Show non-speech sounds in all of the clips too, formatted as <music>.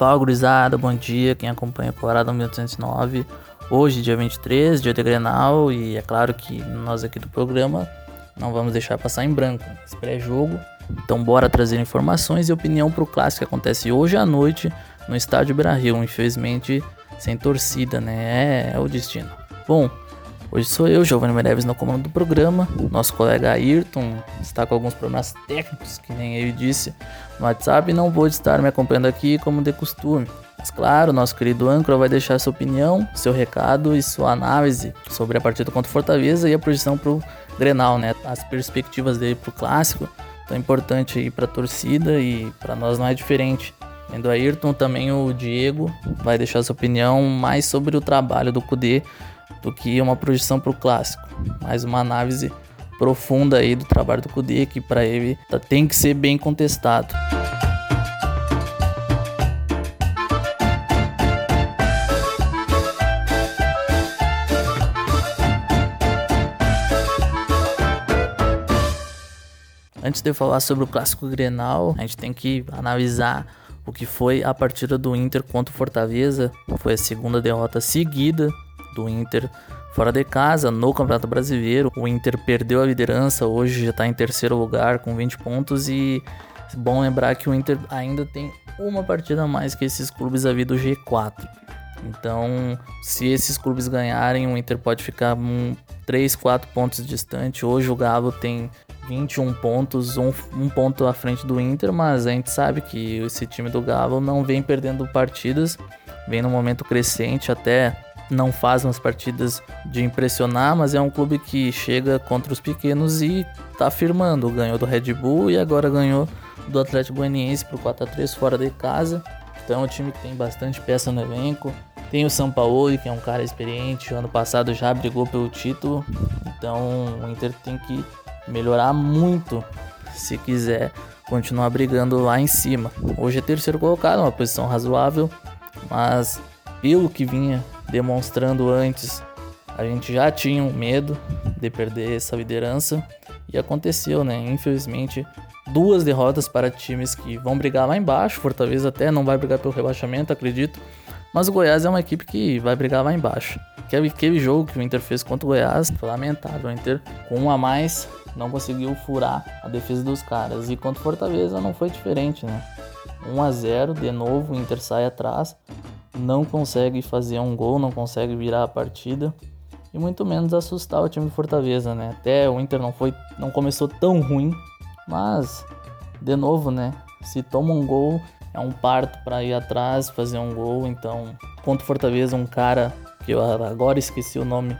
Fala gurizada, bom dia, quem acompanha a Colorado 1809. Hoje, dia 23, dia de Grenal, e é claro que nós aqui do programa não vamos deixar passar em branco esse pré-jogo. Então bora trazer informações e opinião para o clássico que acontece hoje à noite no estádio Beira-Rio, infelizmente sem torcida, né? É, é o destino. Bom, Hoje sou eu, Giovanni Meneves, no comando do programa. Nosso colega Ayrton está com alguns problemas técnicos, que nem ele disse no WhatsApp, e não pôde estar me acompanhando aqui como de costume. Mas claro, nosso querido âncora vai deixar sua opinião, seu recado e sua análise sobre a partida contra o Fortaleza e a projeção para o Grenal, né? As perspectivas dele para o clássico, tão importante aí para a torcida e para nós não é diferente. Além do Ayrton, também o Diego vai deixar sua opinião mais sobre o trabalho do Cudê do que uma projeção para o clássico, mais uma análise profunda aí do trabalho do Kudê, que para ele tá, tem que ser bem contestado. Antes de eu falar sobre o clássico Grenal, a gente tem que analisar o que foi a partida do Inter contra o Fortaleza. Foi a segunda derrota seguida do Inter fora de casa no Campeonato Brasileiro. O Inter perdeu a liderança, hoje já está em terceiro lugar com 20 pontos e é bom lembrar que o Inter ainda tem uma partida a mais que esses clubes ali do G4. Então, se esses clubes ganharem, o Inter pode ficar um, 3, 4 pontos distante. Hoje o Galo tem 21 pontos, um, um ponto à frente do Inter, mas a gente sabe que esse time do Galo não vem perdendo partidas, vem no momento crescente até não faz umas partidas de impressionar, mas é um clube que chega contra os pequenos e tá firmando. Ganhou do Red Bull e agora ganhou do Atlético Goianiense por 4 a 3 fora de casa. Então é um time que tem bastante peça no elenco. Tem o São Paulo, que é um cara experiente, ano passado já brigou pelo título. Então o Inter tem que melhorar muito se quiser continuar brigando lá em cima. Hoje é terceiro colocado, uma posição razoável, mas pelo que vinha demonstrando antes, a gente já tinha um medo de perder essa liderança e aconteceu, né? Infelizmente, duas derrotas para times que vão brigar lá embaixo. Fortaleza até não vai brigar pelo rebaixamento, acredito. Mas o Goiás é uma equipe que vai brigar lá embaixo. Aquele, aquele jogo que o Inter fez contra o Goiás foi lamentável. O Inter, com um a mais, não conseguiu furar a defesa dos caras. E contra o Fortaleza não foi diferente, né? 1 a 0 de novo, o Inter sai atrás não consegue fazer um gol, não consegue virar a partida e muito menos assustar o time do Fortaleza, né? Até o Inter não foi, não começou tão ruim, mas de novo, né? Se toma um gol, é um parto para ir atrás, fazer um gol. Então, contra o Fortaleza, um cara que eu agora esqueci o nome,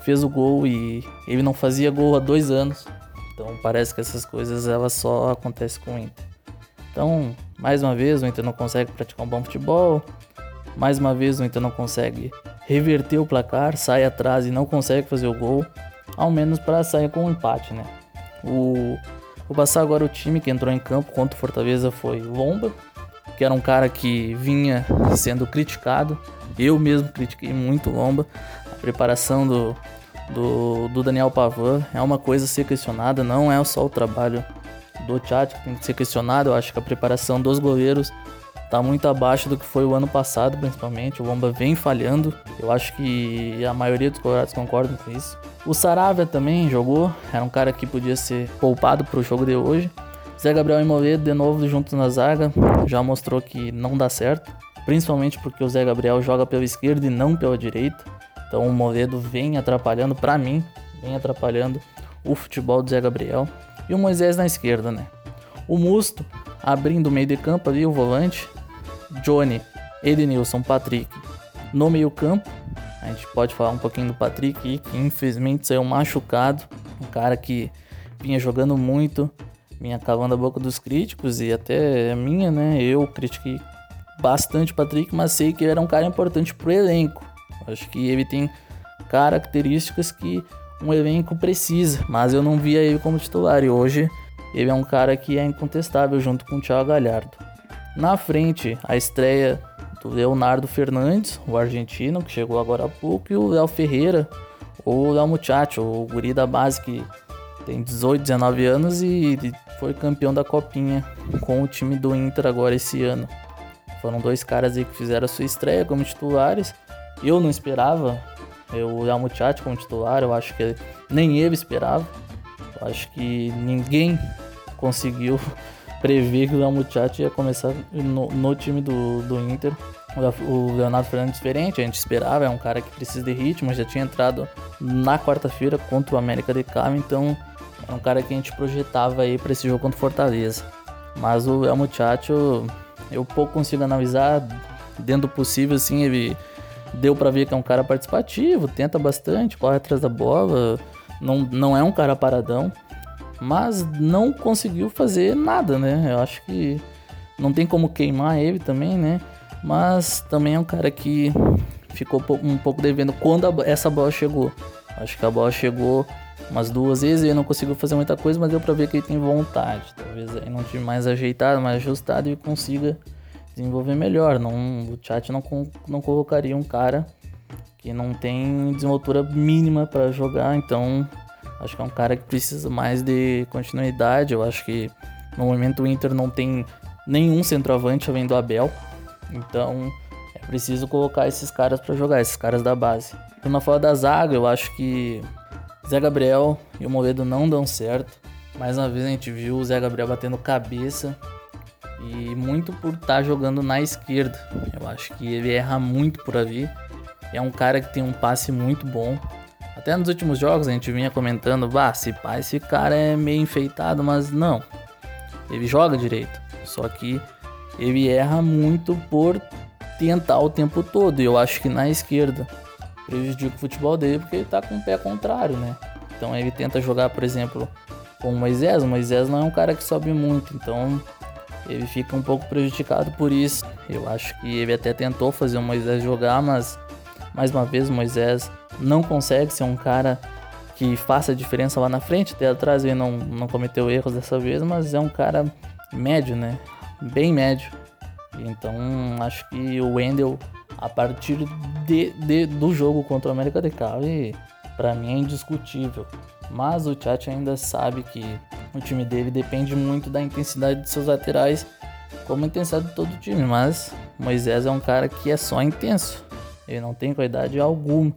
fez o gol e ele não fazia gol há dois anos. Então, parece que essas coisas elas só acontecem com o Inter. Então, mais uma vez, o Inter não consegue praticar um bom futebol, mais uma vez o Inter não consegue reverter o placar, sai atrás e não consegue fazer o gol, ao menos para sair com um empate, né? O Vou passar agora o time que entrou em campo contra o Fortaleza foi Lomba, que era um cara que vinha sendo criticado. Eu mesmo critiquei muito Lomba. A preparação do, do, do Daniel Pavan é uma coisa a ser questionada, não é só o trabalho do Tchat que tem que ser questionado. Eu acho que a preparação dos goleiros tá muito abaixo do que foi o ano passado, principalmente. O Lomba vem falhando. Eu acho que a maioria dos colorados concordam com isso. O Saravia também jogou, era um cara que podia ser poupado para o jogo de hoje. Zé Gabriel e Moledo de novo juntos na zaga, já mostrou que não dá certo, principalmente porque o Zé Gabriel joga pela esquerda e não pela direita. Então o Moledo vem atrapalhando para mim, vem atrapalhando o futebol do Zé Gabriel. E o Moisés na esquerda, né? O Musto abrindo o meio de campo ali, o volante, Johnny, Edenilson, Patrick no meio campo. A gente pode falar um pouquinho do Patrick, que infelizmente saiu machucado. Um cara que vinha jogando muito, vinha cavando a boca dos críticos e até a minha, né? Eu critiquei bastante o Patrick, mas sei que ele era um cara importante pro elenco. Acho que ele tem características que um elenco precisa, mas eu não via ele como titular e hoje ele é um cara que é incontestável junto com o Thiago Galhardo. Na frente, a estreia do Leonardo Fernandes, o argentino, que chegou agora há pouco, e o Léo Ferreira, ou o Léo Muchacho, o guri da base que tem 18, 19 anos e foi campeão da Copinha com o time do Inter agora esse ano. Foram dois caras aí que fizeram a sua estreia como titulares. Eu não esperava o Almuchate como titular, eu acho que nem ele esperava. Eu acho que ninguém conseguiu prever que o Almuchate ia começar no, no time do, do Inter. O Leonardo Fernandes diferente, a gente esperava, é um cara que precisa de ritmo, já tinha entrado na quarta-feira contra o América de Cali, então é um cara que a gente projetava aí para esse jogo contra o Fortaleza. Mas o El Muchacho, eu pouco consigo analisar, dentro do possível, assim, ele deu para ver que é um cara participativo, tenta bastante, corre atrás da bola, não, não é um cara paradão, mas não conseguiu fazer nada, né? Eu acho que não tem como queimar ele também, né? Mas também é um cara que ficou um pouco devendo quando a, essa bola chegou. Acho que a bola chegou umas duas vezes e ele não conseguiu fazer muita coisa, mas deu pra ver que ele tem vontade. Talvez aí não time mais ajeitado, mais ajustado e consiga desenvolver melhor. Não, o chat não, não colocaria um cara que não tem desenvoltura mínima para jogar, então acho que é um cara que precisa mais de continuidade. Eu acho que no momento o Inter não tem nenhum centroavante além do Abel. Então é preciso colocar esses caras para jogar, esses caras da base. E na fala da zaga, eu acho que Zé Gabriel e o Moledo não dão certo. Mais uma vez a gente viu o Zé Gabriel batendo cabeça e muito por estar tá jogando na esquerda. Eu acho que ele erra muito por ali. É um cara que tem um passe muito bom. Até nos últimos jogos a gente vinha comentando, bah, esse, pá, esse cara é meio enfeitado, mas não. Ele joga direito. Só que ele erra muito por tentar o tempo todo. E eu acho que na esquerda prejudica o futebol dele porque ele tá com o pé contrário, né? Então ele tenta jogar, por exemplo, com o Moisés. O Moisés não é um cara que sobe muito, então ele fica um pouco prejudicado por isso. Eu acho que ele até tentou fazer o Moisés jogar, mas mais uma vez Moisés não consegue ser um cara que faça a diferença lá na frente. Até atrás ele não, não cometeu erros dessa vez, mas é um cara médio, né? bem médio. Então acho que o Wendel, a partir de, de, do jogo contra o América de Cali, para mim é indiscutível. Mas o Chat ainda sabe que o time dele depende muito da intensidade de seus laterais, como a intensidade de todo o time. Mas Moisés é um cara que é só intenso, ele não tem qualidade alguma.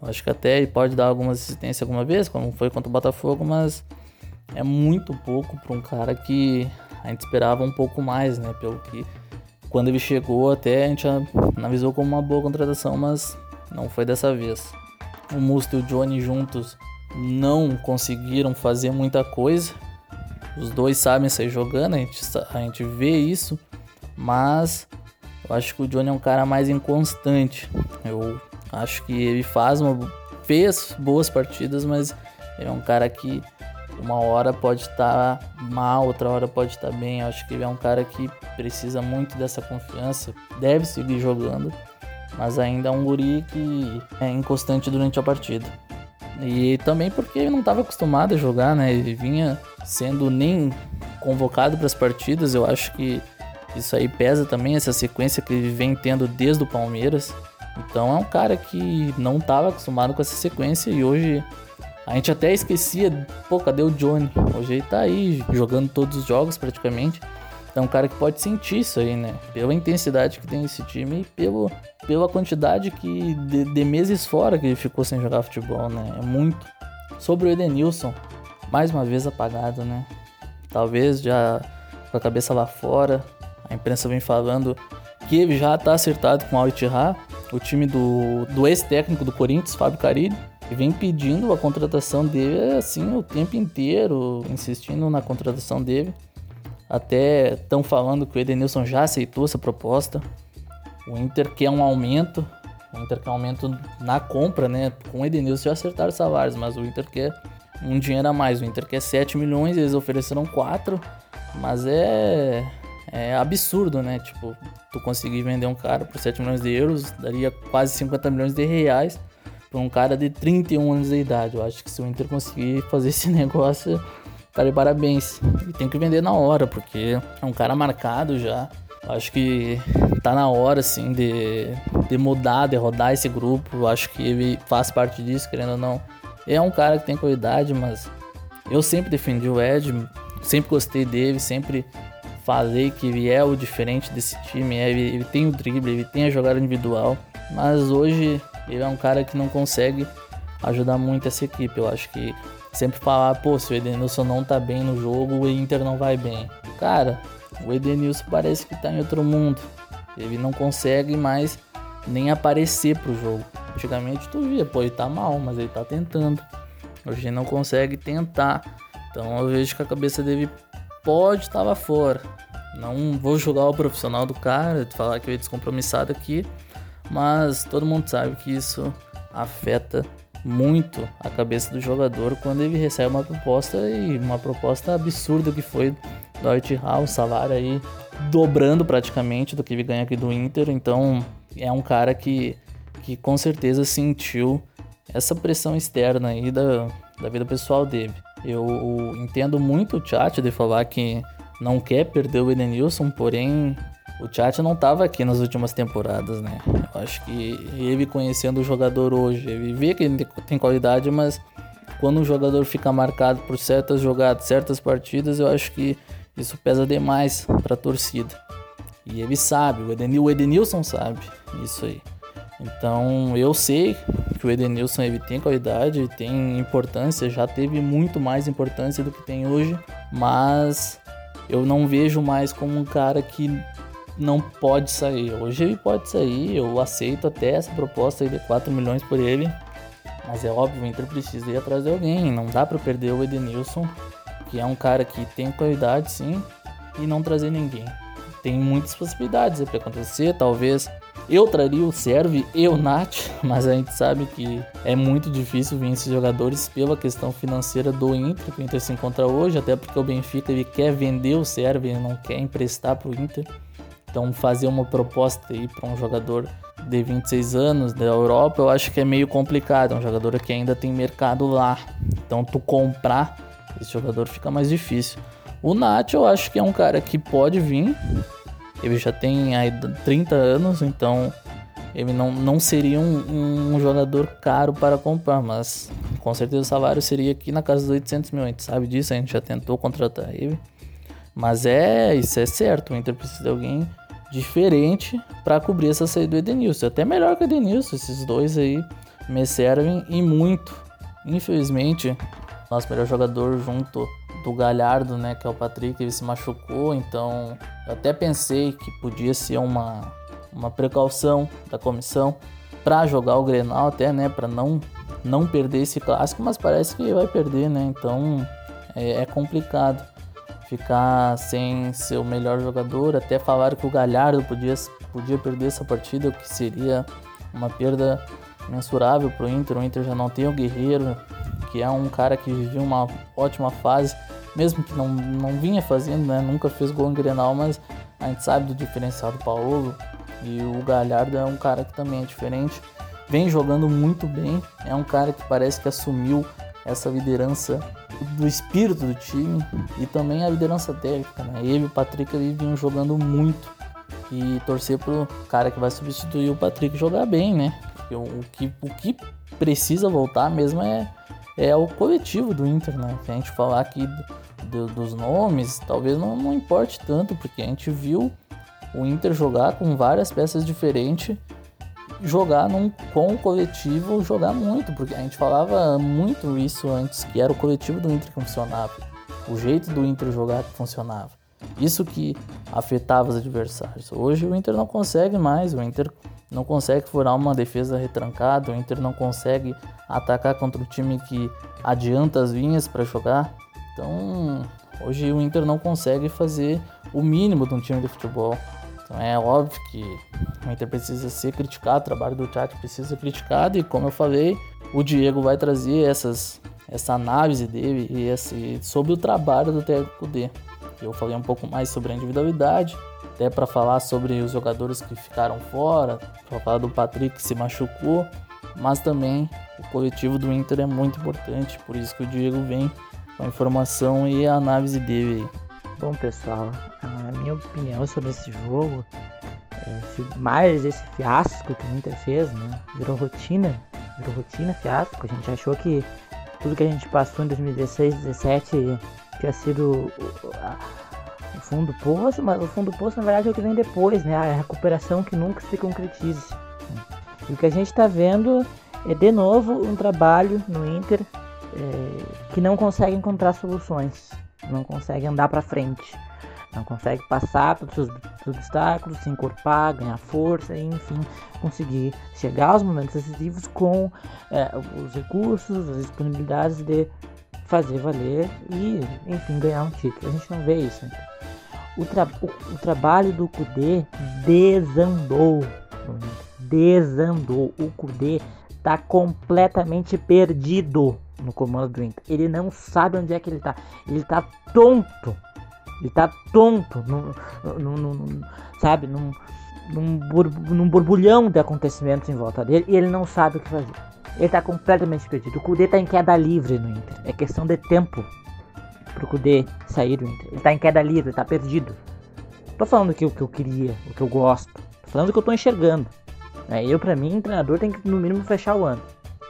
Eu acho que até ele pode dar alguma assistência alguma vez, como foi contra o Botafogo, mas é muito pouco para um cara que a gente esperava um pouco mais, né? Pelo que quando ele chegou até a gente analisou como uma boa contratação, mas não foi dessa vez. O Musto e o Johnny juntos não conseguiram fazer muita coisa. Os dois sabem sair jogando, a gente, a gente vê isso, mas eu acho que o Johnny é um cara mais inconstante. Eu acho que ele faz uma, fez boas partidas, mas ele é um cara que uma hora pode estar tá mal, outra hora pode estar tá bem. Eu acho que ele é um cara que precisa muito dessa confiança, deve seguir jogando, mas ainda é um guri que é inconstante durante a partida. E também porque ele não estava acostumado a jogar, né? Ele vinha sendo nem convocado para as partidas. Eu acho que isso aí pesa também, essa sequência que ele vem tendo desde o Palmeiras. Então é um cara que não estava acostumado com essa sequência e hoje a gente até esquecia, pô, cadê o Johnny? Hoje ele tá aí jogando todos os jogos praticamente. É um cara que pode sentir isso aí, né? Pela intensidade que tem esse time e pelo, pela quantidade que de, de meses fora que ele ficou sem jogar futebol, né? É muito. Sobre o Edenilson, mais uma vez apagado, né? Talvez já com a cabeça lá fora. A imprensa vem falando que já tá acertado com o Al o time do, do ex-técnico do Corinthians, Fábio Carilli e vem pedindo a contratação dele assim o tempo inteiro, insistindo na contratação dele. Até estão falando que o Edenilson já aceitou essa proposta. O Inter quer um aumento. O Inter quer um aumento na compra, né? Com o Edenilson já acertaram os salários, mas o Inter quer um dinheiro a mais. O Inter quer 7 milhões, eles ofereceram 4. Mas é, é absurdo, né? Tipo, tu conseguir vender um cara por 7 milhões de euros, daria quase 50 milhões de reais para um cara de 31 anos de idade. Eu acho que se o Inter conseguir fazer esse <laughs> negócio, tá de parabéns. E tem que vender na hora, porque é um cara marcado já. Acho que tá na hora, assim, de, de mudar, de rodar esse grupo. Acho que ele faz parte disso, querendo ou não. É um cara que tem qualidade, mas eu sempre defendi o Ed, sempre gostei dele, sempre falei que ele é o diferente desse time, é, ele, ele tem o drible, ele tem a jogada individual, mas hoje ele é um cara que não consegue ajudar muito essa equipe. Eu acho que sempre falar, pô, se o Edenilson não tá bem no jogo, o Inter não vai bem. Cara, o Edenilson parece que tá em outro mundo. Ele não consegue mais nem aparecer pro jogo. Antigamente tu via, pô, ele tá mal, mas ele tá tentando. Hoje ele não consegue tentar. Então eu vejo que a cabeça dele pode estar lá fora. Não vou julgar o profissional do cara, falar que ele é descompromissado aqui, mas todo mundo sabe que isso afeta muito a cabeça do jogador quando ele recebe uma proposta e uma proposta absurda que foi do Art Hall, salário aí dobrando praticamente do que ele ganha aqui do Inter. Então é um cara que, que com certeza sentiu essa pressão externa aí da, da vida pessoal dele. Eu entendo muito o chat de falar que não quer perder o Edenilson, porém o chat não estava aqui nas últimas temporadas, né? Eu acho que ele conhecendo o jogador hoje, ele vê que ele tem qualidade, mas quando o jogador fica marcado por certas jogadas, certas partidas, eu acho que isso pesa demais para a torcida. E ele sabe, o Edenilson sabe isso aí. Então eu sei que o Edenilson ele tem qualidade, tem importância, já teve muito mais importância do que tem hoje, mas eu não vejo mais como um cara que não pode sair. Hoje ele pode sair, eu aceito até essa proposta de 4 milhões por ele, mas é óbvio, o Inter precisa ir atrás de alguém, não dá para perder o Edenilson, que é um cara que tem qualidade sim, e não trazer ninguém. Tem muitas possibilidades para acontecer, talvez eu traria o Serve e o Nath, mas a gente sabe que é muito difícil vir esses jogadores pela questão financeira do Inter, que o Inter se encontra hoje, até porque o Benfica ele quer vender o Serve, ele não quer emprestar para o Inter. Então fazer uma proposta aí para um jogador de 26 anos da Europa, eu acho que é meio complicado, é um jogador que ainda tem mercado lá. Então tu comprar esse jogador fica mais difícil. O Nath eu acho que é um cara que pode vir, ele já tem aí 30 anos, então ele não, não seria um, um, jogador caro para comprar, mas com certeza o salário seria aqui na casa dos 800 mil. A gente sabe disso, a gente já tentou contratar ele. Mas é, isso é certo, o Inter precisa de alguém diferente para cobrir essa saída do Edenilson. Até melhor que o Edenilson, esses dois aí me servem e muito. Infelizmente, nosso melhor jogador junto do Galhardo, né, que é o Patrick, ele se machucou, então eu até pensei que podia ser uma, uma precaução da comissão para jogar o Grenal até, né, para não não perder esse clássico, mas parece que vai perder, né? Então é, é complicado ficar sem seu melhor jogador. Até falaram que o Galhardo podia, podia perder essa partida, o que seria uma perda mensurável para o Inter. O Inter já não tem o Guerreiro, que é um cara que viveu uma ótima fase mesmo que não, não vinha fazendo, né? Nunca fez gol em Grenal, mas a gente sabe do diferencial do Paulo. E o Galhardo é um cara que também é diferente. Vem jogando muito bem. É um cara que parece que assumiu essa liderança do espírito do time e também a liderança técnica, né? Ele e o Patrick ali vinham jogando muito. E torcer pro cara que vai substituir o Patrick jogar bem, né? Porque o, o que, o que precisa voltar mesmo é é o coletivo do Inter, né? Se a gente falar aqui do, dos nomes, talvez não, não importe tanto, porque a gente viu o Inter jogar com várias peças diferentes, jogar num, com o coletivo, jogar muito, porque a gente falava muito isso antes, que era o coletivo do Inter que funcionava, o jeito do Inter jogar que funcionava. Isso que afetava os adversários. Hoje o Inter não consegue mais, o Inter não consegue furar uma defesa retrancada, o Inter não consegue atacar contra o time que adianta as linhas para jogar. Então, hoje o Inter não consegue fazer o mínimo de um time de futebol. Então é óbvio que o Inter precisa ser criticado, o trabalho do chat precisa ser criticado e como eu falei, o Diego vai trazer essas, essa análise dele e esse, sobre o trabalho do técnico D. Eu falei um pouco mais sobre a individualidade, até para falar sobre os jogadores que ficaram fora, para falar do Patrick que se machucou, mas também o coletivo do Inter é muito importante, por isso que o Diego vem com a informação e a análise dele. Bom pessoal, a minha opinião sobre esse jogo, é, mais esse fiasco que o Inter fez, né? Virou rotina, virou rotina fiasco. A gente achou que tudo que a gente passou em 2016, 2017 tinha sido fundo do poço, mas o fundo do poço na verdade é o que vem depois, né? A recuperação que nunca se concretize. E o que a gente está vendo é de novo um trabalho no Inter é, que não consegue encontrar soluções, não consegue andar para frente, não consegue passar pelos seus obstáculos, se encorpar, ganhar força e enfim conseguir chegar aos momentos decisivos com é, os recursos, as disponibilidades de fazer valer e enfim ganhar um título. A gente não vê isso. Né? O, tra o, o, trabalho do Kudê desandou, desandou. O Kudê tá completamente perdido no comando do Inter. Ele não sabe onde é que ele tá. Ele tá tonto. Ele tá tonto. Num, num, num, sabe? Num, num, bur, num borbulhão de acontecimentos em volta dele. E ele não sabe o que fazer. Ele tá completamente perdido. O Kudê tá em queda livre no Inter. É questão de tempo pro Kudê sair do Inter. Ele tá em queda livre, tá perdido. Tô falando o que, o que eu queria, o que eu gosto. Tô falando que eu tô enxergando. É, eu, para mim, treinador tem que no mínimo fechar o ano.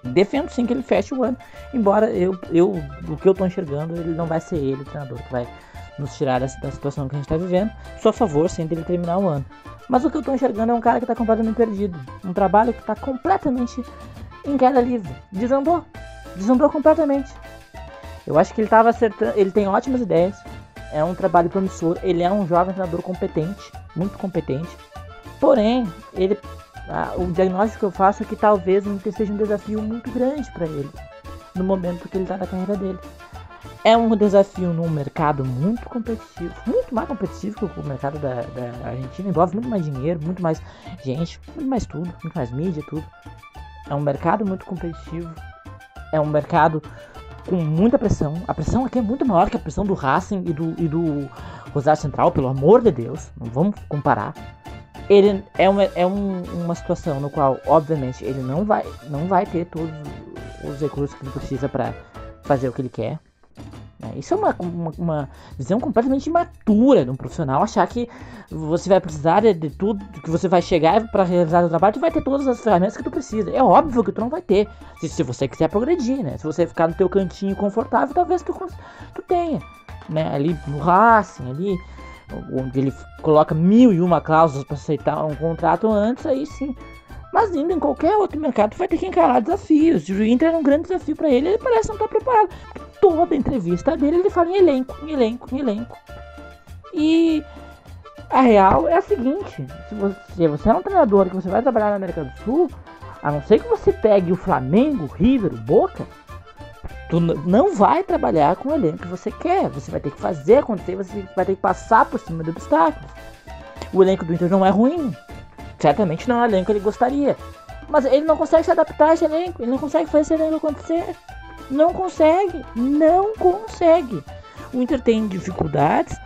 Defendo sim que ele feche o ano, embora eu, eu o que eu tô enxergando, ele não vai ser ele o treinador que vai nos tirar da, da situação que a gente tá vivendo. Sou a favor sim dele terminar o ano. Mas o que eu tô enxergando é um cara que tá completamente perdido. Um trabalho que tá completamente em queda livre. Desandou. Desandou completamente. Eu acho que ele tava acertando. Ele tem ótimas ideias. É um trabalho promissor. Ele é um jovem treinador competente. Muito competente. Porém, ele o diagnóstico que eu faço é que talvez o Inter seja um desafio muito grande para ele no momento que ele está na carreira dele. É um desafio num mercado muito competitivo, muito mais competitivo que o mercado da, da Argentina, envolve muito mais dinheiro, muito mais gente, muito mais tudo, muito mais mídia, tudo. É um mercado muito competitivo, é um mercado com muita pressão. A pressão aqui é muito maior que a pressão do Racing e do, e do Rosário Central, pelo amor de Deus, não vamos comparar ele é uma, é um, uma situação no qual, obviamente, ele não vai, não vai ter todos os recursos que ele precisa para fazer o que ele quer. Né? Isso é uma, uma, uma, visão completamente imatura de um profissional. Achar que você vai precisar de, de tudo, que você vai chegar para realizar o trabalho, tu vai ter todas as ferramentas que tu precisa. É óbvio que tu não vai ter. Se, se você quiser progredir, né? Se você ficar no teu cantinho confortável, talvez tu, tu tenha. Né? Ali no Racing, ali onde ele coloca mil e uma cláusulas para aceitar um contrato antes, aí sim. Mas indo em qualquer outro mercado, vai ter que encarar desafios. O Inter é um grande desafio para ele, ele parece não estar tá preparado. Toda entrevista dele ele fala em elenco, em elenco, em elenco. E a real é a seguinte: se você, você é um treinador que você vai trabalhar na América do Sul, a não ser que você pegue o Flamengo, o River, o Boca, Tu não vai trabalhar com o elenco que você quer. Você vai ter que fazer acontecer, você vai ter que passar por cima do obstáculo. O elenco do Inter não é ruim. Certamente não é o elenco que ele gostaria. Mas ele não consegue se adaptar a esse elenco. Ele não consegue fazer esse elenco acontecer. Não consegue. Não consegue. O Inter tem dificuldades.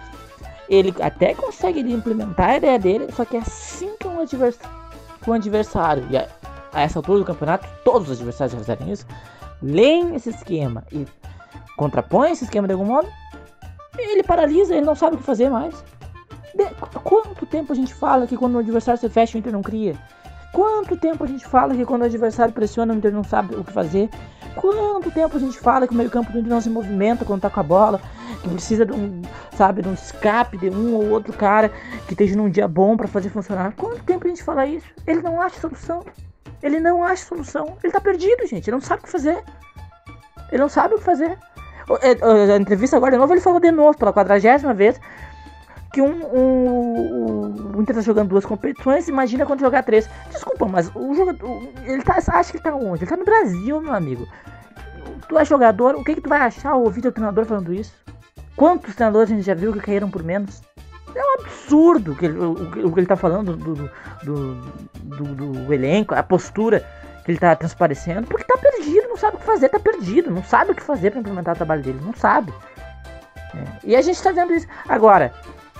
Ele até consegue implementar a ideia dele. Só que assim que um adversário, um adversário e a, a essa altura do campeonato, todos os adversários já fizeram isso leem esse esquema e contrapõem esse esquema de algum modo, ele paralisa, ele não sabe o que fazer mais. De, quanto tempo a gente fala que quando o adversário se fecha, o Inter não cria? Quanto tempo a gente fala que quando o adversário pressiona, o Inter não sabe o que fazer? Quanto tempo a gente fala que o meio-campo do Inter não se movimenta quando tá com a bola? Que precisa de um, sabe, de um escape de um ou outro cara que esteja num dia bom para fazer funcionar? Quanto tempo a gente fala isso? Ele não acha solução. Ele não acha solução. Ele tá perdido, gente. Ele não sabe o que fazer. Ele não sabe o que fazer. É, a entrevista agora de novo, ele falou de novo, pela quadragésima vez, que um, um, o Inter tá jogando duas competições, imagina quando jogar três. Desculpa, mas o jogador. Ele tá. Acha que tá onde? Ele tá no Brasil, meu amigo. Tu é jogador, o que, que tu vai achar ouvir teu treinador falando isso? Quantos treinadores a gente já viu que caíram por menos? É um absurdo que ele, o, o, que ele tá falando do do, do, do, do, elenco, a postura que ele tá transparecendo, porque tá perdido, não sabe o que fazer, tá perdido, não sabe o que fazer para implementar o trabalho dele, não sabe. É. E a gente tá vendo isso. Agora,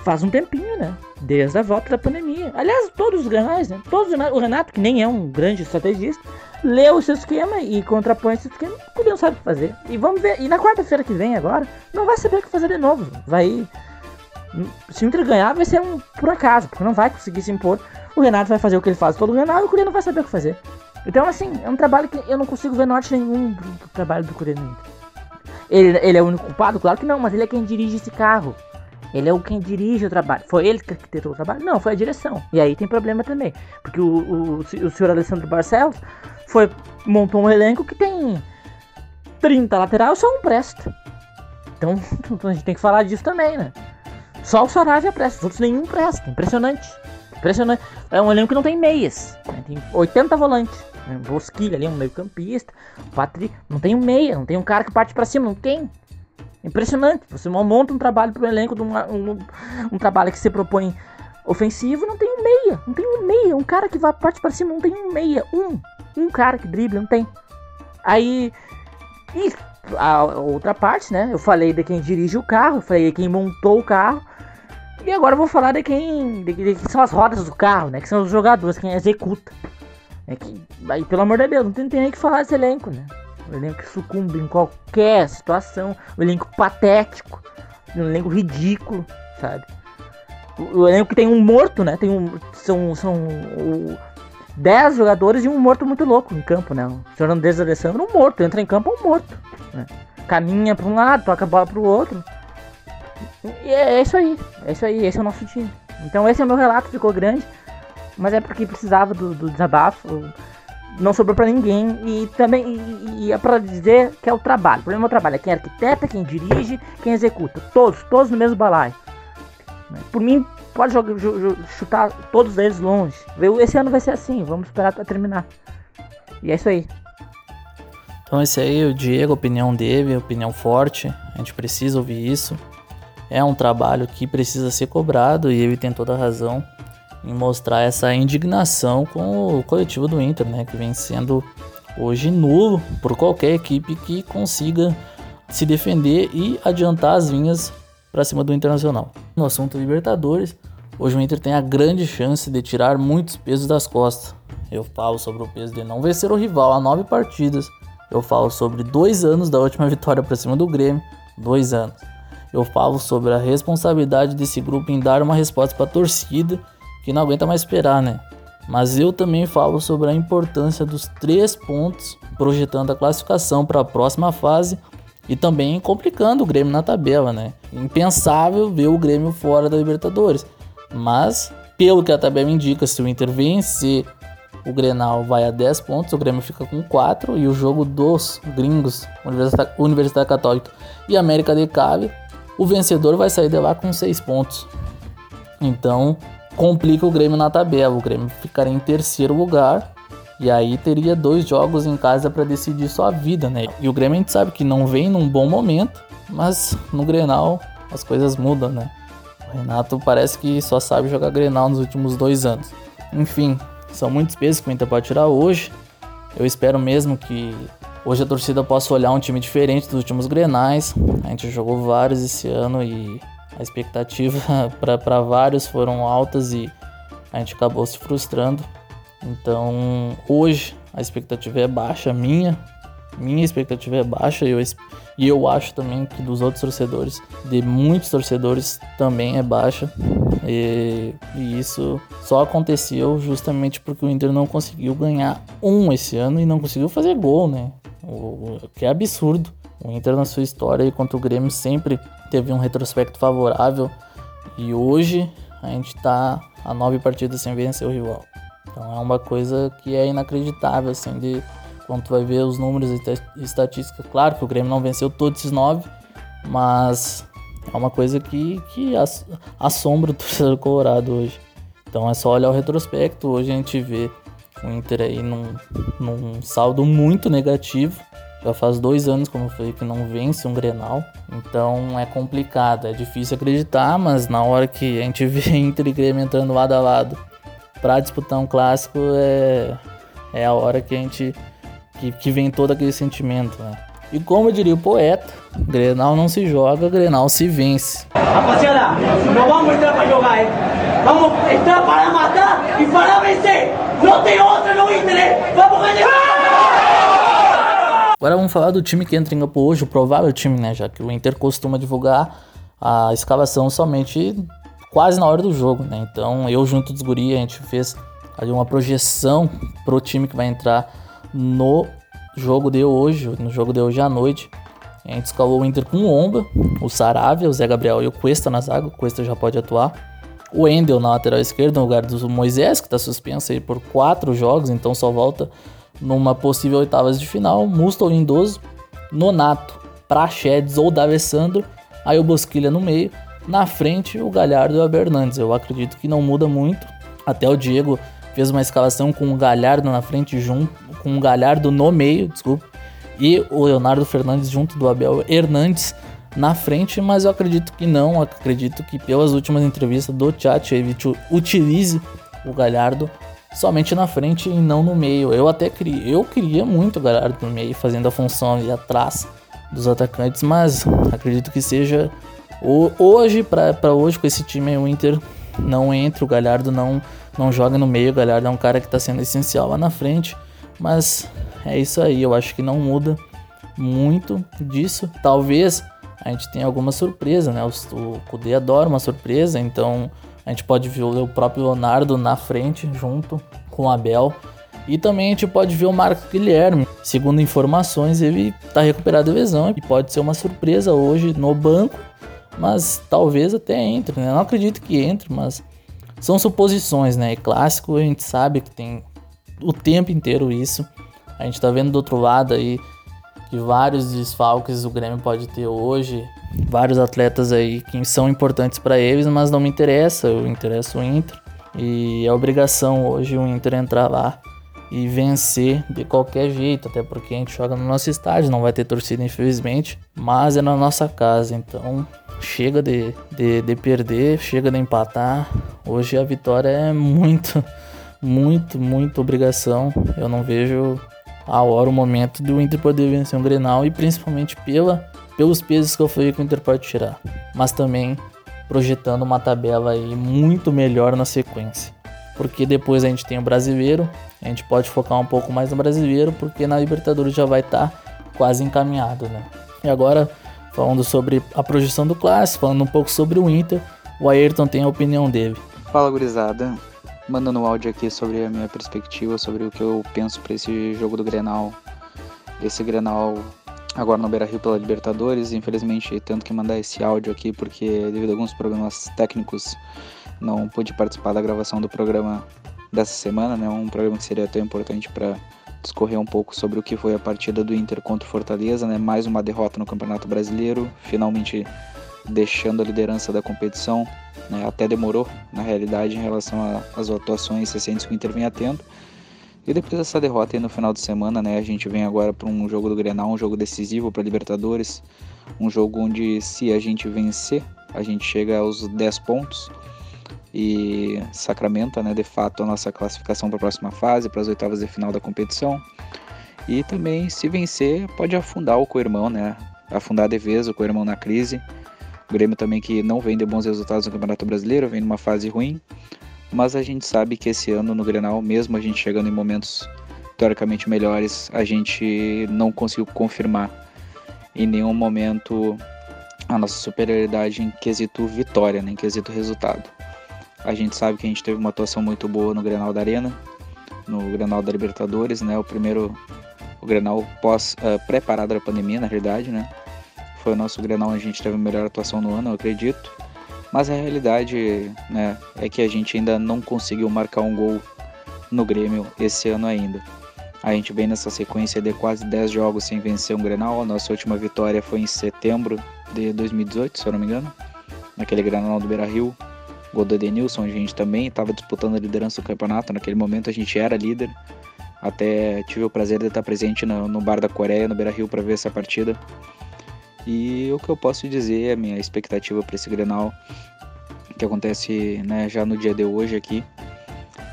faz um tempinho, né? Desde a volta da pandemia. Aliás, todos os granais, né? Todos o Renato, que nem é um grande estrategista, leu o seu esquema e contrapõe esse esquema, ele não sabe o que fazer. E vamos ver. E na quarta-feira que vem agora, não vai saber o que fazer de novo. Vai se o Inter ganhar, vai ser um por acaso, porque não vai conseguir se impor. O Renato vai fazer o que ele faz todo o Renato e o Curiel não vai saber o que fazer. Então, assim, é um trabalho que eu não consigo ver norte nenhum do, do trabalho do Curiel no Inter. Ele, ele é o único culpado? Claro que não, mas ele é quem dirige esse carro. Ele é o quem dirige o trabalho. Foi ele que arquitetou o trabalho? Não, foi a direção. E aí tem problema também. Porque o, o, o senhor Alessandro Barcelos foi, montou um elenco que tem 30 laterais, só um presta. <laughs> Então a gente tem que falar disso também, né? Só o Saravia presta, os outros nenhum presta. Impressionante. Impressionante. É um elenco que não tem meias. Né? Tem 80 volantes. Né? Bosquilha ali, um meio campista. Patri... Não tem um meia, não tem um cara que parte para cima, não tem. Impressionante. Você monta um trabalho para elenco, de um, um trabalho que se propõe ofensivo, não tem um meia. Não tem um meia. Um cara que vai parte para cima, não tem um meia. Um. Um cara que drible, não tem. Aí. E a outra parte, né? Eu falei de quem dirige o carro, falei de quem montou o carro. E agora eu vou falar de quem, de, de, de são as rodas do carro, né? Que são os jogadores, quem executa. É que, aí, pelo amor de Deus, não tem, tem nem que falar desse elenco, né? O elenco que sucumbe em qualquer situação, o elenco patético, o elenco ridículo, sabe? O, o elenco que tem um morto, né? Tem um, são são o, 10 jogadores e um morto muito louco em campo, né? O Andrés Alessandro, um morto, entra em campo um morto. Né? Caminha para um lado, toca a bola para o outro. E é, é isso aí, é isso aí, esse é o nosso time. Então esse é o meu relato, ficou grande, mas é porque precisava do, do desabafo, não sobrou para ninguém e também e, e é para dizer que é o trabalho. O problema é o trabalho, é quem arquiteta, quem dirige, quem executa, todos, todos no mesmo balaio. Por mim, pode jogar, chutar todos eles longe. Esse ano vai ser assim, vamos esperar para terminar. E é isso aí. Então esse aí, o Diego, opinião dele, opinião forte, a gente precisa ouvir isso é um trabalho que precisa ser cobrado e ele tem toda a razão em mostrar essa indignação com o coletivo do Inter, né, que vem sendo hoje nulo por qualquer equipe que consiga se defender e adiantar as linhas para cima do Internacional. No assunto Libertadores, hoje o Inter tem a grande chance de tirar muitos pesos das costas. Eu falo sobre o peso de não vencer o rival a nove partidas. Eu falo sobre dois anos da última vitória para cima do Grêmio, dois anos eu falo sobre a responsabilidade desse grupo em dar uma resposta para a torcida que não aguenta mais esperar, né? Mas eu também falo sobre a importância dos três pontos, projetando a classificação para a próxima fase e também complicando o Grêmio na tabela, né? Impensável ver o Grêmio fora da Libertadores. Mas, pelo que a tabela indica, se o Inter vencer o Grenal vai a 10 pontos, o Grêmio fica com 4 e o jogo dos gringos, Universidade, Universidade Católica e América de Cali, o vencedor vai sair de lá com 6 pontos. Então, complica o Grêmio na tabela. O Grêmio ficaria em terceiro lugar e aí teria dois jogos em casa para decidir sua vida, né? E o Grêmio a gente sabe que não vem num bom momento, mas no Grenal as coisas mudam, né? O Renato parece que só sabe jogar Grenal nos últimos dois anos. Enfim, são muitos pesos que o Inter pode tirar hoje. Eu espero mesmo que Hoje a torcida possa olhar um time diferente dos últimos grenais. A gente jogou vários esse ano e a expectativa <laughs> para vários foram altas e a gente acabou se frustrando. Então hoje a expectativa é baixa, minha. Minha expectativa é baixa e eu, e eu acho também que dos outros torcedores, de muitos torcedores, também é baixa. E, e, isso só aconteceu justamente porque o Inter não conseguiu ganhar um esse ano e não conseguiu fazer gol, né? O, que é absurdo. O Inter na sua história contra o Grêmio sempre teve um retrospecto favorável e hoje a gente está a nove partidas sem vencer o rival. Então é uma coisa que é inacreditável, assim, de quando tu vai ver os números e estatísticas. Claro que o Grêmio não venceu todos esses nove, mas é uma coisa que, que assombra o <laughs> torcedor colorado hoje. Então é só olhar o retrospecto. Hoje a gente vê o Inter aí num, num saldo muito negativo. Já faz dois anos, como eu falei, que não vence um Grenal. Então é complicado, é difícil acreditar, mas na hora que a gente <laughs> vê Inter e Grêmio entrando lado a lado para disputar um clássico, é, é a hora que a gente. Que, que vem todo aquele sentimento, né? E como diria o poeta, Grenal não se joga, Grenal se vence. Rapaziada, não vamos entrar para jogar, hein? Vamos entrar para matar e para vencer! Não tem outra no Inter, Vamos ganhar! Agora vamos falar do time que entra em campo hoje, o provável time, né? Já que o Inter costuma divulgar a escalação somente quase na hora do jogo, né? Então eu junto dos guri, a gente fez ali uma projeção pro time que vai entrar no jogo de hoje, no jogo de hoje à noite. A gente escalou o Inter com o Omba, o Saravia, o Zé Gabriel e o Cuesta na zaga. O Cuesta já pode atuar. O Endel na lateral esquerda, no lugar do Moisés, que está suspenso aí por quatro jogos, então só volta numa possível oitavas de final. Musto Lindoso, Nonato, Prachedes ou D'Alessandro. Aí o Bosquilha no meio. Na frente, o Galhardo e o Abernandes. Eu acredito que não muda muito. Até o Diego fez uma escalação com o Galhardo na frente junto, com o Galhardo no meio, desculpa, e o Leonardo Fernandes junto do Abel Hernandes na frente, mas eu acredito que não, acredito que pelas últimas entrevistas do Tchatchevich utilize o Galhardo somente na frente e não no meio. Eu até queria, eu queria muito o Galhardo no meio, fazendo a função ali atrás dos atacantes, mas acredito que seja hoje para hoje com esse time o Inter não entra, o Galhardo não não joga no meio, o Galhardo é um cara que está sendo essencial lá na frente, mas é isso aí, eu acho que não muda muito disso. Talvez a gente tenha alguma surpresa, né? O, o Kudê adora uma surpresa, então a gente pode ver o próprio Leonardo na frente, junto com o Abel. E também a gente pode ver o Marcos Guilherme. Segundo informações, ele está recuperado de lesão e pode ser uma surpresa hoje no banco, mas talvez até entre, né? Eu não acredito que entre, mas são suposições, né? E clássico a gente sabe que tem o tempo inteiro isso. A gente tá vendo do outro lado aí que vários desfalques o Grêmio pode ter hoje, vários atletas aí que são importantes para eles, mas não me interessa, eu interesso o Inter. E é obrigação hoje o Inter entrar lá e vencer de qualquer jeito, até porque a gente joga no nosso estádio, não vai ter torcida infelizmente, mas é na nossa casa, então chega de, de, de perder, chega de empatar. Hoje a vitória é muito, muito, muito obrigação. Eu não vejo a hora, o momento do Inter poder vencer um Grenal e principalmente pela, pelos pesos que eu falei que o Inter pode tirar. Mas também projetando uma tabela aí muito melhor na sequência. Porque depois a gente tem o brasileiro, a gente pode focar um pouco mais no brasileiro, porque na Libertadores já vai estar tá quase encaminhado, né? E agora, falando sobre a projeção do clássico, falando um pouco sobre o Inter, o Ayrton tem a opinião dele. Fala, gurizada mandando um áudio aqui sobre a minha perspectiva, sobre o que eu penso para esse jogo do Grenal. Esse Grenal agora no Beira-Rio pela Libertadores, infelizmente tendo que mandar esse áudio aqui porque devido a alguns problemas técnicos não pude participar da gravação do programa dessa semana, né? Um programa que seria tão importante para discorrer um pouco sobre o que foi a partida do Inter contra o Fortaleza, né? Mais uma derrota no Campeonato Brasileiro, finalmente deixando a liderança da competição né? Até demorou, na realidade, em relação às atuações recentes que o Inter vem atendo. E depois dessa derrota aí no final de semana, né, a gente vem agora para um jogo do Grenal, um jogo decisivo para Libertadores, um jogo onde se a gente vencer, a gente chega aos 10 pontos e sacramenta, né, de fato a nossa classificação para a próxima fase, para as oitavas de final da competição. E também se vencer, pode afundar o co-irmão, né, afundar de vez o co-irmão na crise o Grêmio também que não vem de bons resultados no Campeonato Brasileiro, vem numa fase ruim. Mas a gente sabe que esse ano no Grenal, mesmo a gente chegando em momentos teoricamente melhores, a gente não conseguiu confirmar em nenhum momento a nossa superioridade em quesito vitória, né, em quesito resultado. A gente sabe que a gente teve uma atuação muito boa no Grenal da Arena, no Grenal da Libertadores, né, o primeiro o Grenal pós uh, preparado da pandemia, na realidade, né? foi o nosso Grenal onde a gente teve a melhor atuação no ano, eu acredito. Mas a realidade né, é que a gente ainda não conseguiu marcar um gol no Grêmio esse ano ainda. A gente vem nessa sequência de quase 10 jogos sem vencer um Grenal. A nossa última vitória foi em setembro de 2018, se eu não me engano. Naquele Grenal do Beira-Rio. Gol do Edenilson, a gente também estava disputando a liderança do campeonato. Naquele momento a gente era líder. Até tive o prazer de estar presente no, no Bar da Coreia, no Beira-Rio, para ver essa partida. E o que eu posso dizer, a minha expectativa para esse Grenal, que acontece né, já no dia de hoje aqui,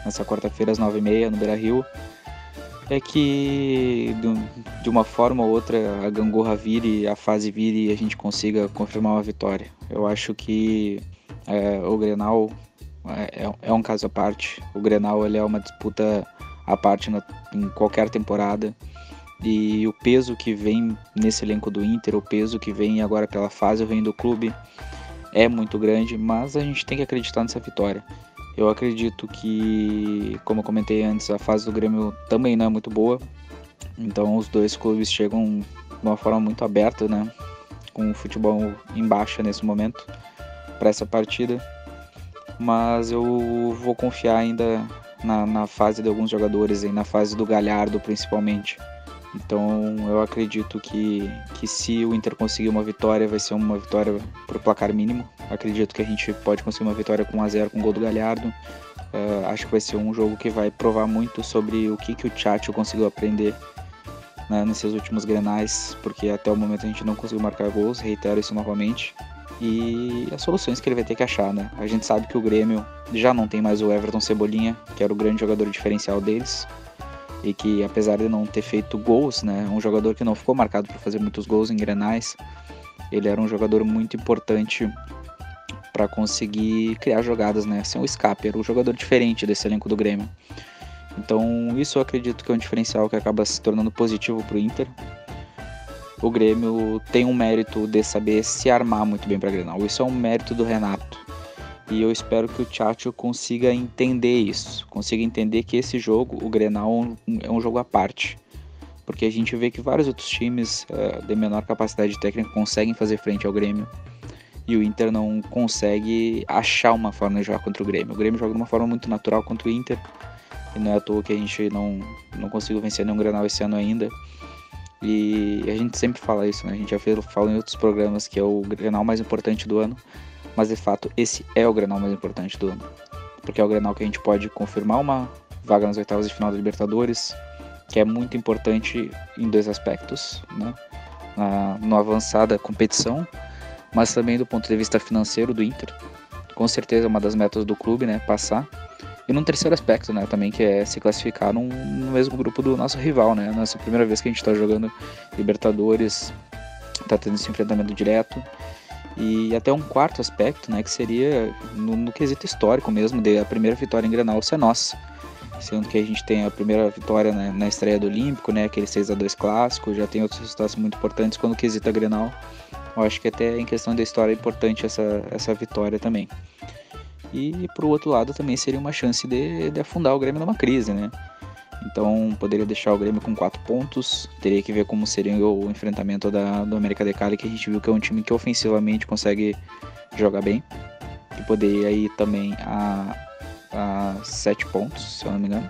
nessa quarta-feira às 9h30 no Beira Rio, é que de uma forma ou outra a gangorra vire, a fase vire e a gente consiga confirmar uma vitória. Eu acho que é, o Grenal é, é, um caso à parte. O Grenal ele é uma disputa à parte na, em qualquer temporada. E o peso que vem nesse elenco do Inter, o peso que vem agora pela fase ruim do clube é muito grande, mas a gente tem que acreditar nessa vitória. Eu acredito que, como eu comentei antes, a fase do Grêmio também não é muito boa. Então os dois clubes chegam de uma forma muito aberta, né? Com o futebol em baixa nesse momento para essa partida. Mas eu vou confiar ainda na, na fase de alguns jogadores, e na fase do Galhardo principalmente. Então eu acredito que, que se o Inter conseguir uma vitória, vai ser uma vitória por placar mínimo. Acredito que a gente pode conseguir uma vitória com 1x0 com o gol do Galhardo. Uh, acho que vai ser um jogo que vai provar muito sobre o que, que o Tchatcho conseguiu aprender né, nesses últimos grenais, porque até o momento a gente não conseguiu marcar gols, reitero isso novamente. E as soluções que ele vai ter que achar, né? A gente sabe que o Grêmio já não tem mais o Everton Cebolinha, que era o grande jogador diferencial deles e que apesar de não ter feito gols, né, um jogador que não ficou marcado por fazer muitos gols em Grenais, ele era um jogador muito importante para conseguir criar jogadas, né, ser um escape, era um jogador diferente desse elenco do Grêmio. Então isso eu acredito que é um diferencial que acaba se tornando positivo para o Inter. O Grêmio tem um mérito de saber se armar muito bem para Grenal. Isso é um mérito do Renato. E eu espero que o Tchatcho consiga entender isso, consiga entender que esse jogo, o Grenal, é um jogo à parte. Porque a gente vê que vários outros times uh, de menor capacidade técnica conseguem fazer frente ao Grêmio. E o Inter não consegue achar uma forma de jogar contra o Grêmio. O Grêmio joga de uma forma muito natural contra o Inter. E não é à toa que a gente não, não conseguiu vencer nenhum Grenal esse ano ainda. E a gente sempre fala isso, né? A gente já falou em outros programas que é o Grenal mais importante do ano mas de fato esse é o Grenal mais importante do ano. Porque é o Grenal que a gente pode confirmar uma vaga nas oitavas de final da Libertadores, que é muito importante em dois aspectos, né? Na, no avançada competição, mas também do ponto de vista financeiro do Inter. Com certeza é uma das metas do clube, né? Passar. E num terceiro aspecto, né? Também que é se classificar num, no mesmo grupo do nosso rival, né? Nossa primeira vez que a gente está jogando Libertadores, tá tendo esse enfrentamento direto. E até um quarto aspecto, né, que seria no, no quesito histórico mesmo, de a primeira vitória em Grenal ser nossa. Sendo que a gente tem a primeira vitória né, na estreia do Olímpico, né, aquele 6 a 2 clássico, já tem outros resultados muito importantes quando quesita Grenal. Eu acho que até em questão da história é importante essa, essa vitória também. E pro outro lado também seria uma chance de, de afundar o Grêmio numa crise, né? Então poderia deixar o Grêmio com 4 pontos. Teria que ver como seria o enfrentamento da, do América de Cali, que a gente viu que é um time que ofensivamente consegue jogar bem. E poderia ir também a, a 7 pontos, se eu não me engano.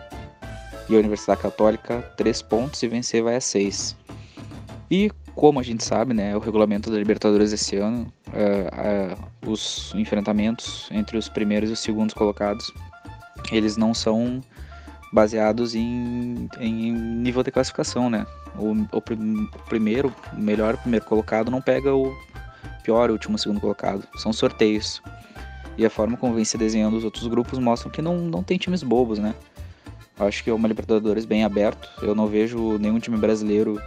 E a Universidade Católica 3 pontos e vencer vai a 6. E como a gente sabe, né, o regulamento da Libertadores esse ano, uh, uh, os enfrentamentos entre os primeiros e os segundos colocados, eles não são baseados em, em nível de classificação, né? O, o, o primeiro, o melhor primeiro colocado não pega o pior último segundo colocado. São sorteios. E a forma como vem se desenhando os outros grupos mostram que não, não tem times bobos, né? Acho que é uma Libertadores bem aberto. Eu não vejo nenhum time brasileiro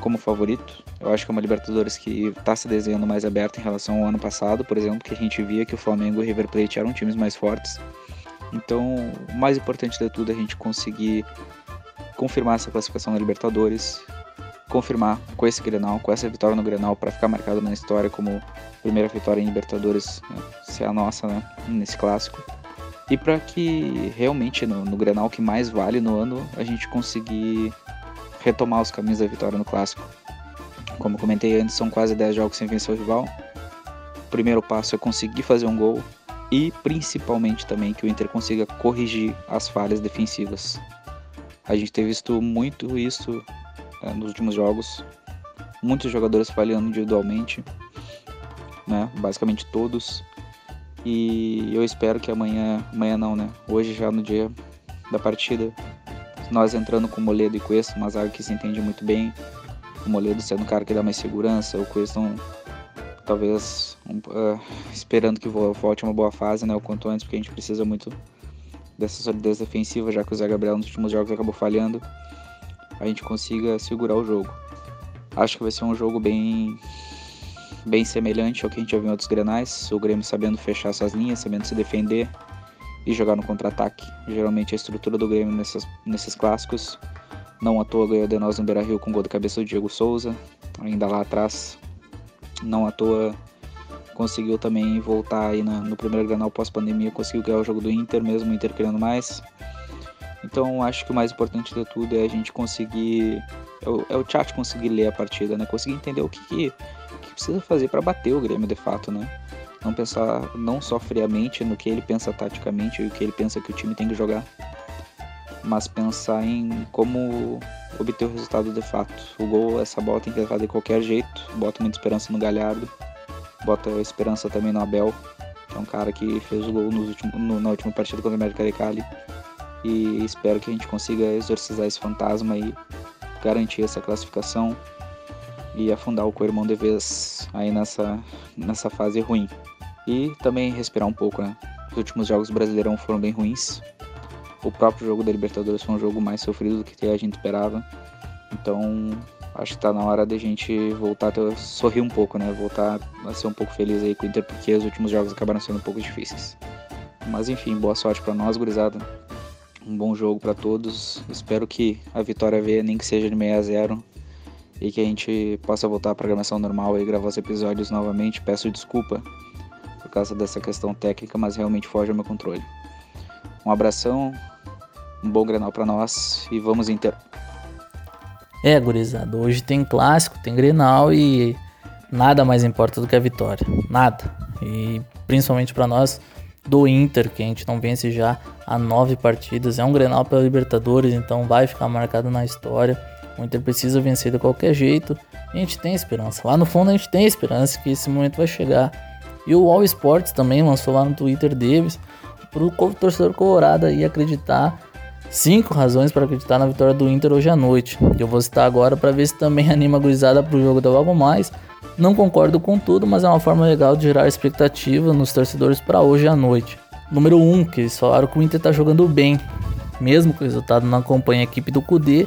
como favorito. Eu acho que é uma Libertadores que está se desenhando mais aberto em relação ao ano passado, por exemplo, que a gente via que o Flamengo e o River Plate eram times mais fortes. Então, o mais importante de tudo é a gente conseguir confirmar essa classificação na Libertadores, confirmar com esse Grenal, com essa vitória no Grenal, para ficar marcado na história como primeira vitória em Libertadores, né, ser a nossa, né, nesse clássico. E para que realmente no, no Grenal que mais vale no ano, a gente conseguir retomar os caminhos da vitória no clássico. Como comentei antes, são quase 10 jogos sem vencer o rival. O primeiro passo é conseguir fazer um gol, e principalmente também que o Inter consiga corrigir as falhas defensivas. A gente tem visto muito isso é, nos últimos jogos, muitos jogadores falhando individualmente, né? Basicamente todos. E eu espero que amanhã, amanhã não, né? Hoje já no dia da partida, nós entrando com Moledo e Cuesta, uma zaga que se entende muito bem. O Moledo sendo o cara que dá mais segurança, o Cuesta talvez uh, esperando que volte uma boa fase, né, o quanto antes, porque a gente precisa muito dessa solidez defensiva, já que o Zé Gabriel nos últimos jogos acabou falhando, a gente consiga segurar o jogo. Acho que vai ser um jogo bem bem semelhante ao que a gente já viu em outros grenais, o Grêmio sabendo fechar suas linhas, sabendo se defender e jogar no contra-ataque. Geralmente a estrutura do Grêmio nesses, nesses clássicos. Não à toa ganhou de nós no Beira-Rio com gol de cabeça do Diego Souza, ainda lá atrás não à toa conseguiu também voltar aí no, no primeiro Granal pós-pandemia, conseguiu ganhar o jogo do Inter, mesmo o Inter querendo mais. Então acho que o mais importante de tudo é a gente conseguir é o, é o chat conseguir ler a partida, né? Conseguir entender o que, que, que precisa fazer para bater o Grêmio de fato, né? Não pensar não só friamente no que ele pensa taticamente e o que ele pensa que o time tem que jogar, mas pensar em como obter o resultado de fato. O gol, essa bola tem que levar de qualquer jeito. Bota muita esperança no Galhardo, bota esperança também no Abel, que é um cara que fez o gol no último, no, na última partida contra o América de Cali. E espero que a gente consiga exorcizar esse fantasma e garantir essa classificação e afundar o co-irmão de vez aí nessa, nessa fase ruim. E também respirar um pouco, né? Os últimos jogos brasileirão foram bem ruins. O próprio jogo da Libertadores foi um jogo mais sofrido do que a gente esperava. Então, acho que tá na hora da gente voltar a sorrir um pouco, né? Voltar a ser um pouco feliz aí com o Inter, porque os últimos jogos acabaram sendo um pouco difíceis. Mas enfim, boa sorte para nós, gurizada. Um bom jogo para todos. Espero que a vitória venha, nem que seja de 6 a 0 e que a gente possa voltar à programação normal e gravar os episódios novamente. Peço desculpa causa dessa questão técnica, mas realmente foge ao meu controle. Um abração, um bom Grenal para nós e vamos Inter. É, gurizada, hoje tem clássico, tem Grenal e nada mais importa do que a vitória. Nada. E principalmente para nós do Inter, que a gente não vence já há nove partidas. É um Grenal pela Libertadores, então vai ficar marcado na história. O Inter precisa vencer de qualquer jeito. A gente tem esperança. Lá no fundo a gente tem esperança que esse momento vai chegar. E o All Sports também lançou lá no Twitter deles pro torcedor colorado aí acreditar. Cinco razões para acreditar na vitória do Inter hoje à noite. Eu vou citar agora para ver se também <laughs> anima a gurizada pro jogo da logo mais. Não concordo com tudo, mas é uma forma legal de gerar expectativa nos torcedores para hoje à noite. Número 1, um, que eles falaram que o Inter tá jogando bem. Mesmo que o resultado não acompanhe a equipe do Kudê,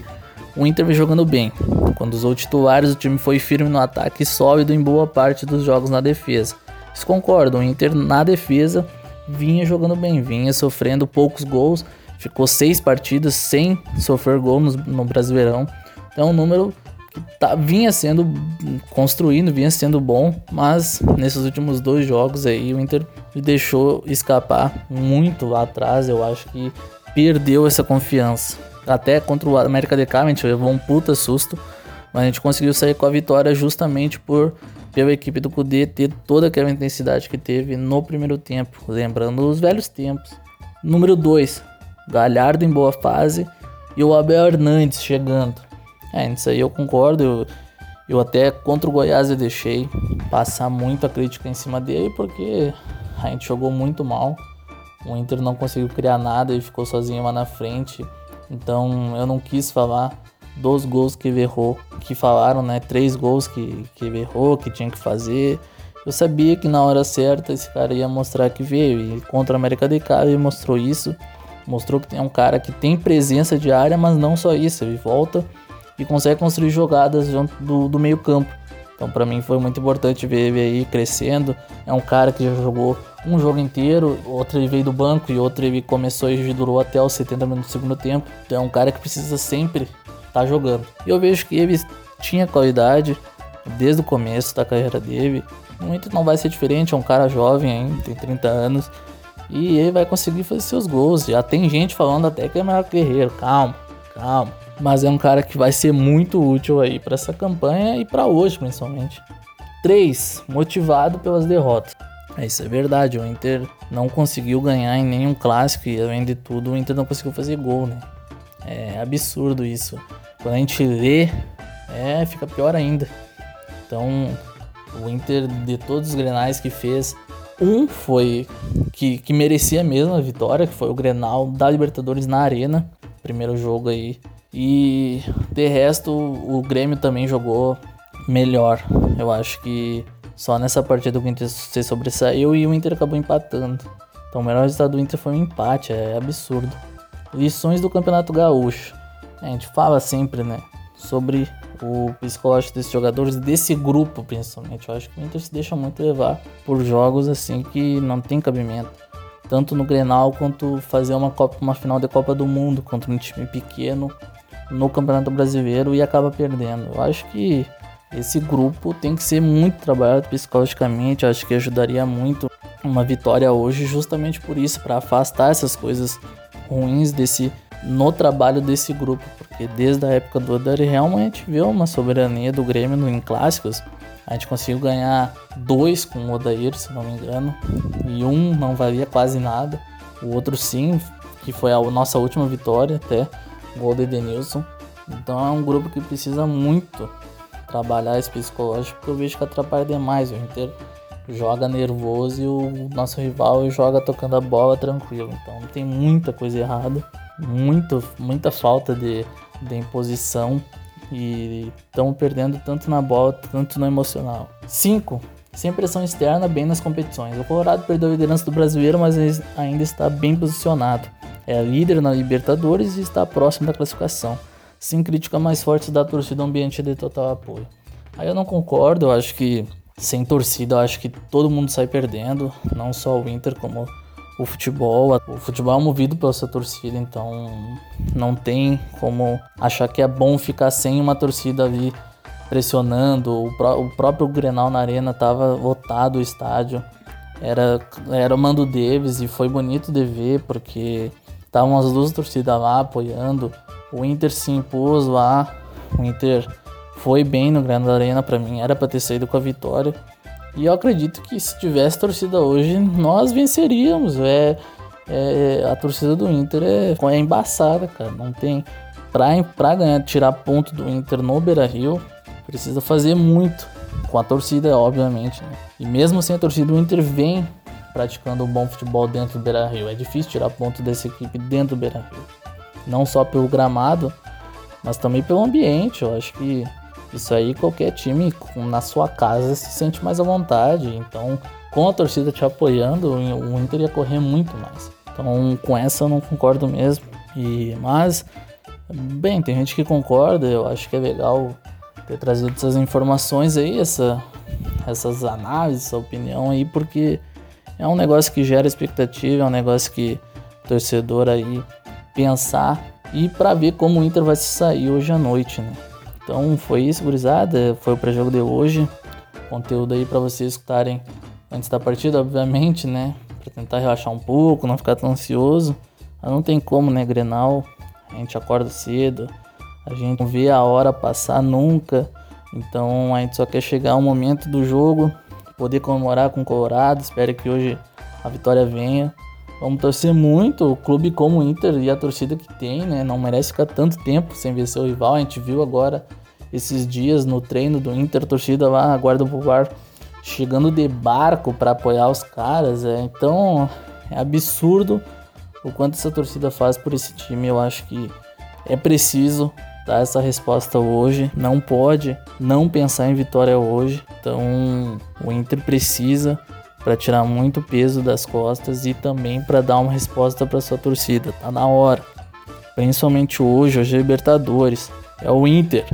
o Inter vem jogando bem. Quando usou titulares, o time foi firme no ataque e sólido em boa parte dos jogos na defesa. Eles concordam, o Inter na defesa vinha jogando bem, vinha sofrendo poucos gols, ficou seis partidas sem sofrer gol no, no Brasileirão. Então, é um número que tá, vinha sendo construído, vinha sendo bom, mas nesses últimos dois jogos aí o Inter deixou escapar muito lá atrás. Eu acho que perdeu essa confiança. Até contra o América de Cali a gente levou um puta susto, mas a gente conseguiu sair com a vitória justamente por pela equipe do Cudê ter toda aquela intensidade que teve no primeiro tempo, lembrando os velhos tempos. Número 2, Galhardo em boa fase e o Abel Hernandes chegando. É, isso aí eu concordo. Eu, eu até contra o Goiás eu deixei passar muito a crítica em cima dele porque a gente jogou muito mal. O Inter não conseguiu criar nada e ficou sozinho lá na frente. Então eu não quis falar dos gols que ele errou, que falaram, né? Três gols que, que ele errou, que tinha que fazer. Eu sabia que na hora certa esse cara ia mostrar que veio. E contra a América de Cali ele mostrou isso. Mostrou que é um cara que tem presença de área, mas não só isso. Ele volta e consegue construir jogadas do, do meio campo. Então para mim foi muito importante ver ele aí crescendo. É um cara que já jogou um jogo inteiro, outro ele veio do banco e outro ele começou e durou até os 70 minutos do segundo tempo. Então é um cara que precisa sempre tá jogando. E eu vejo que ele tinha qualidade desde o começo da carreira dele. Muito não vai ser diferente, é um cara jovem ainda, tem 30 anos. E ele vai conseguir fazer seus gols. Já tem gente falando até que é maior guerreiro. Calma, calma. Mas é um cara que vai ser muito útil aí para essa campanha e para hoje, principalmente. 3. Motivado pelas derrotas. É, isso é verdade, o Inter não conseguiu ganhar em nenhum clássico e além de tudo o Inter não conseguiu fazer gol, né? É absurdo isso. Quando a gente lê, é, fica pior ainda. Então, o Inter de todos os grenais que fez, um foi que, que merecia mesmo a vitória, que foi o Grenal da Libertadores na Arena, primeiro jogo aí e de resto, o Grêmio também jogou melhor. Eu acho que só nessa partida o Inter se sobressaiu e o Inter acabou empatando. Então o melhor resultado do Inter foi um empate, é absurdo. Lições do Campeonato Gaúcho. A gente fala sempre, né, sobre o psicológico desses jogadores, desse grupo principalmente. Eu acho que o Inter se deixa muito levar por jogos assim que não tem cabimento tanto no Grenal quanto fazer uma, Copa, uma final de Copa do Mundo contra um time pequeno no Campeonato Brasileiro e acaba perdendo. Eu acho que esse grupo tem que ser muito trabalhado psicologicamente, acho que ajudaria muito uma vitória hoje justamente por isso, para afastar essas coisas ruins desse no trabalho desse grupo, porque desde a época do a gente viu uma soberania do Grêmio em clássicos. A gente conseguiu ganhar dois com o Odair, se não me engano, e um não valia quase nada, o outro sim, que foi a nossa última vitória até, gol de Edenilson. Então é um grupo que precisa muito trabalhar esse psicológico, porque eu vejo que atrapalha demais o Inter joga nervoso e o nosso rival joga tocando a bola tranquilo. Então tem muita coisa errada, muito, muita falta de, de imposição e estão perdendo tanto na bola, tanto no emocional. 5. Sem pressão externa, bem nas competições. O Colorado perdeu a liderança do brasileiro, mas ainda está bem posicionado. É líder na Libertadores e está próximo da classificação. Sem crítica mais forte da torcida, ambiente de total apoio. Aí eu não concordo, eu acho que sem torcida, acho que todo mundo sai perdendo, não só o Inter, como o futebol. O futebol é movido pela sua torcida, então não tem como achar que é bom ficar sem uma torcida ali pressionando. O, pró o próprio Grenal na Arena tava lotado o estádio. Era, era o Mando Davis e foi bonito de ver porque estavam as duas torcidas lá apoiando. O Inter se impôs lá. O Inter foi bem no Grande Arena para mim, era para ter saído com a vitória. E eu acredito que se tivesse torcida hoje, nós venceríamos. É, é a torcida do Inter é, é embaçada, cara. Não tem pra, pra ganhar, tirar ponto do Inter no Beira-Rio, precisa fazer muito com a torcida, obviamente. Né? E mesmo sem a torcida, o Inter vem praticando um bom futebol dentro do Beira-Rio. É difícil tirar ponto dessa equipe dentro do Beira-Rio. Não só pelo gramado, mas também pelo ambiente. Eu acho que isso aí qualquer time na sua casa se sente mais à vontade. Então, com a torcida te apoiando, o Inter ia correr muito mais. Então, com essa eu não concordo mesmo. E mas bem, tem gente que concorda, eu acho que é legal ter trazido essas informações aí, essa, essas análises, essa opinião aí, porque é um negócio que gera expectativa, é um negócio que o torcedor aí pensar e para ver como o Inter vai se sair hoje à noite, né? Então foi isso, gurizada. Foi o pré-jogo de hoje. Conteúdo aí para vocês escutarem antes da partida, obviamente, né? Pra tentar relaxar um pouco, não ficar tão ansioso. Mas não tem como, né, Grenal? A gente acorda cedo, a gente não vê a hora passar nunca. Então a gente só quer chegar ao momento do jogo, poder comemorar com o Colorado. Espero que hoje a vitória venha. Vamos torcer muito. O clube como o Inter e a torcida que tem, né? Não merece ficar tanto tempo sem vencer o rival. A gente viu agora esses dias no treino do Inter, torcida lá, a guarda popular chegando de barco para apoiar os caras. É, então é absurdo o quanto essa torcida faz por esse time. Eu acho que é preciso dar essa resposta hoje. Não pode não pensar em vitória hoje. Então o Inter precisa para tirar muito peso das costas e também para dar uma resposta para sua torcida. Tá na hora. Principalmente hoje, hoje é Libertadores. É o Inter.